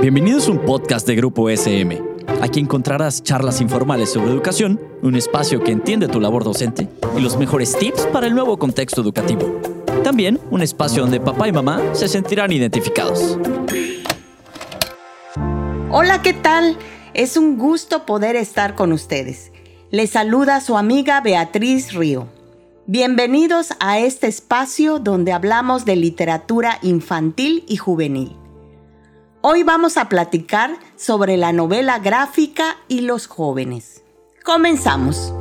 Bienvenidos a un podcast de Grupo SM. Aquí encontrarás charlas informales sobre educación, un espacio que entiende tu labor docente y los mejores tips para el nuevo contexto educativo. También un espacio donde papá y mamá se sentirán identificados. Hola, ¿qué tal? Es un gusto poder estar con ustedes. Les saluda su amiga Beatriz Río. Bienvenidos a este espacio donde hablamos de literatura infantil y juvenil. Hoy vamos a platicar sobre la novela gráfica y los jóvenes. Comenzamos.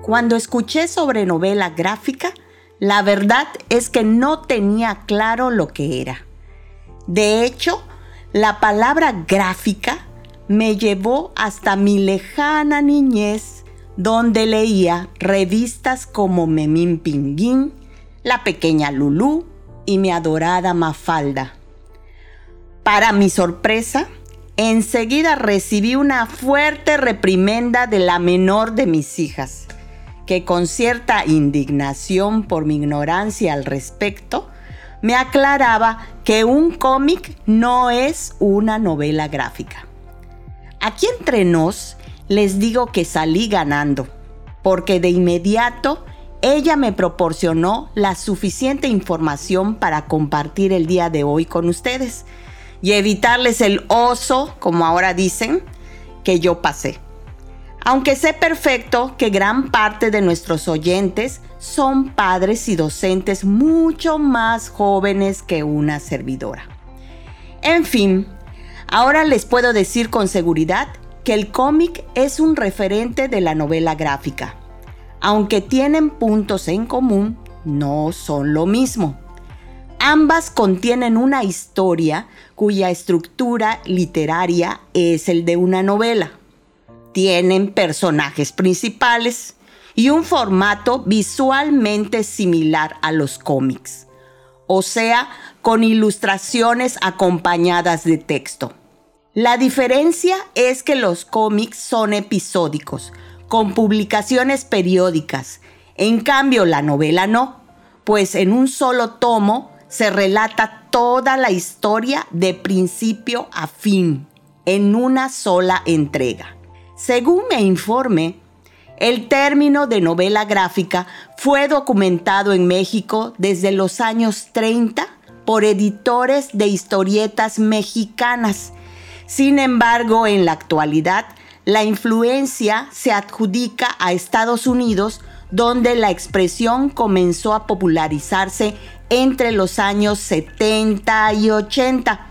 Cuando escuché sobre novela gráfica, la verdad es que no tenía claro lo que era. De hecho, la palabra gráfica me llevó hasta mi lejana niñez, donde leía revistas como Memín Pinguín, La Pequeña Lulú y Mi Adorada Mafalda. Para mi sorpresa, enseguida recibí una fuerte reprimenda de la menor de mis hijas, que con cierta indignación por mi ignorancia al respecto, me aclaraba que un cómic no es una novela gráfica. Aquí entre nos les digo que salí ganando, porque de inmediato ella me proporcionó la suficiente información para compartir el día de hoy con ustedes y evitarles el oso, como ahora dicen, que yo pasé. Aunque sé perfecto que gran parte de nuestros oyentes son padres y docentes mucho más jóvenes que una servidora. En fin, ahora les puedo decir con seguridad que el cómic es un referente de la novela gráfica. Aunque tienen puntos en común, no son lo mismo. Ambas contienen una historia cuya estructura literaria es el de una novela. Tienen personajes principales y un formato visualmente similar a los cómics, o sea, con ilustraciones acompañadas de texto. La diferencia es que los cómics son episódicos, con publicaciones periódicas. En cambio, la novela no, pues en un solo tomo se relata toda la historia de principio a fin en una sola entrega. Según me informe, el término de novela gráfica fue documentado en México desde los años 30 por editores de historietas mexicanas. Sin embargo, en la actualidad, la influencia se adjudica a Estados Unidos, donde la expresión comenzó a popularizarse entre los años 70 y 80,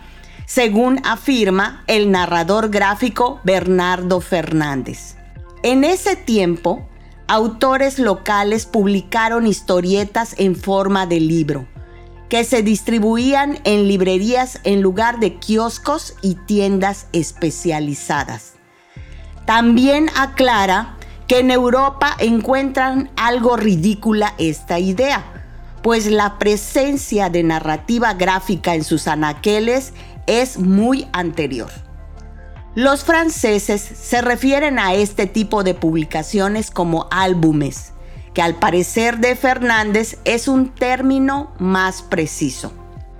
según afirma el narrador gráfico Bernardo Fernández. En ese tiempo, autores locales publicaron historietas en forma de libro, que se distribuían en librerías en lugar de kioscos y tiendas especializadas. También aclara que en Europa encuentran algo ridícula esta idea, pues la presencia de narrativa gráfica en sus anaqueles es muy anterior. Los franceses se refieren a este tipo de publicaciones como álbumes, que al parecer de Fernández es un término más preciso.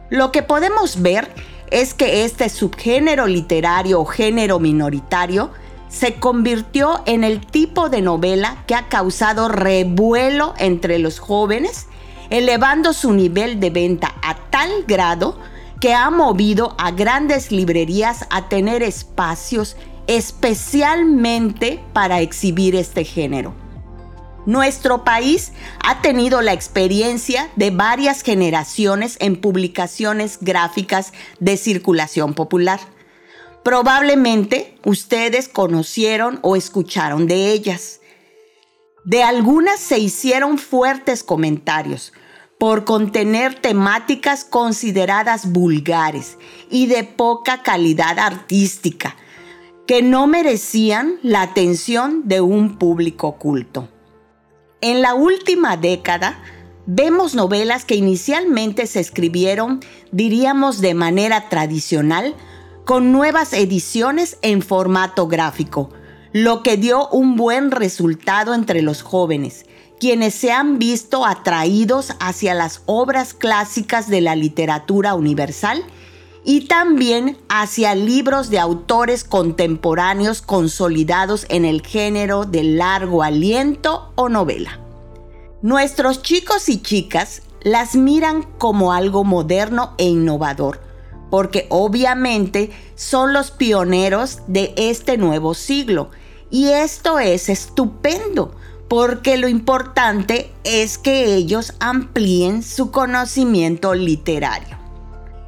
Lo que podemos ver es que este subgénero literario o género minoritario se convirtió en el tipo de novela que ha causado revuelo entre los jóvenes elevando su nivel de venta a tal grado que ha movido a grandes librerías a tener espacios especialmente para exhibir este género. Nuestro país ha tenido la experiencia de varias generaciones en publicaciones gráficas de circulación popular. Probablemente ustedes conocieron o escucharon de ellas. De algunas se hicieron fuertes comentarios, por contener temáticas consideradas vulgares y de poca calidad artística, que no merecían la atención de un público culto. En la última década, vemos novelas que inicialmente se escribieron, diríamos de manera tradicional, con nuevas ediciones en formato gráfico, lo que dio un buen resultado entre los jóvenes quienes se han visto atraídos hacia las obras clásicas de la literatura universal y también hacia libros de autores contemporáneos consolidados en el género de largo aliento o novela. Nuestros chicos y chicas las miran como algo moderno e innovador, porque obviamente son los pioneros de este nuevo siglo. Y esto es estupendo, porque lo importante es que ellos amplíen su conocimiento literario.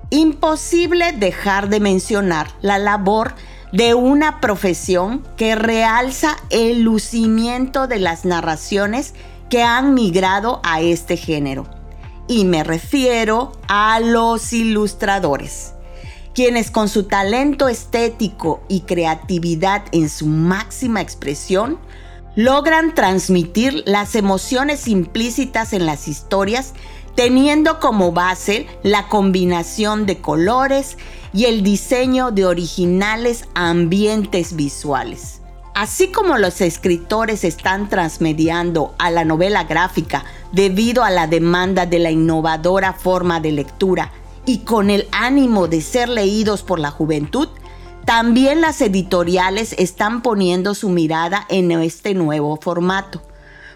Imposible dejar de mencionar la labor de una profesión que realza el lucimiento de las narraciones que han migrado a este género. Y me refiero a los ilustradores, quienes con su talento estético y creatividad en su máxima expresión logran transmitir las emociones implícitas en las historias teniendo como base la combinación de colores y el diseño de originales ambientes visuales. Así como los escritores están transmediando a la novela gráfica debido a la demanda de la innovadora forma de lectura y con el ánimo de ser leídos por la juventud, también las editoriales están poniendo su mirada en este nuevo formato,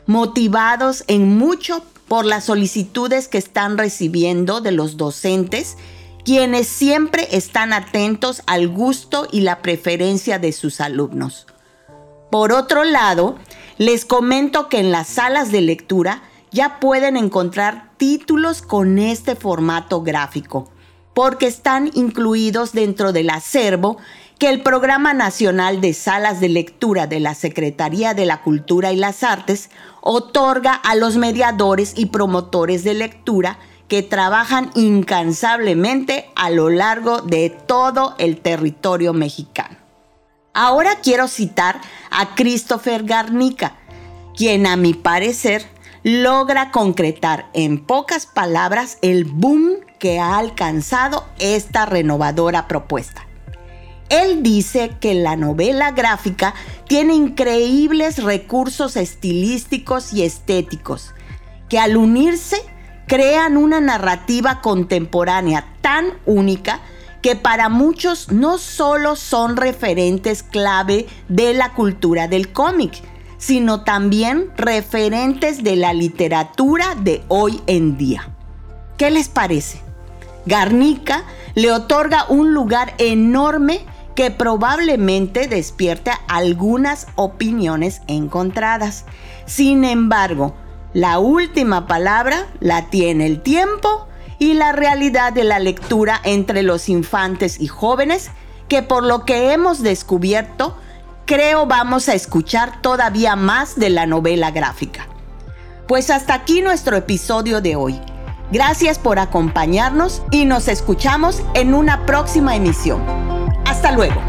motivados en mucho por las solicitudes que están recibiendo de los docentes, quienes siempre están atentos al gusto y la preferencia de sus alumnos. Por otro lado, les comento que en las salas de lectura ya pueden encontrar títulos con este formato gráfico porque están incluidos dentro del acervo que el Programa Nacional de Salas de Lectura de la Secretaría de la Cultura y las Artes otorga a los mediadores y promotores de lectura que trabajan incansablemente a lo largo de todo el territorio mexicano. Ahora quiero citar a Christopher Garnica, quien a mi parecer logra concretar en pocas palabras el boom que ha alcanzado esta renovadora propuesta. Él dice que la novela gráfica tiene increíbles recursos estilísticos y estéticos, que al unirse crean una narrativa contemporánea tan única que para muchos no solo son referentes clave de la cultura del cómic, sino también referentes de la literatura de hoy en día. ¿Qué les parece? Garnica le otorga un lugar enorme que probablemente despierte algunas opiniones encontradas. Sin embargo, la última palabra la tiene el tiempo y la realidad de la lectura entre los infantes y jóvenes, que por lo que hemos descubierto, creo vamos a escuchar todavía más de la novela gráfica. Pues hasta aquí nuestro episodio de hoy. Gracias por acompañarnos y nos escuchamos en una próxima emisión. Hasta luego.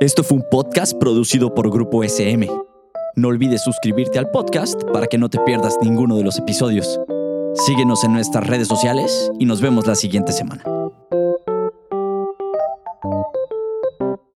Esto fue un podcast producido por Grupo SM. No olvides suscribirte al podcast para que no te pierdas ninguno de los episodios. Síguenos en nuestras redes sociales y nos vemos la siguiente semana.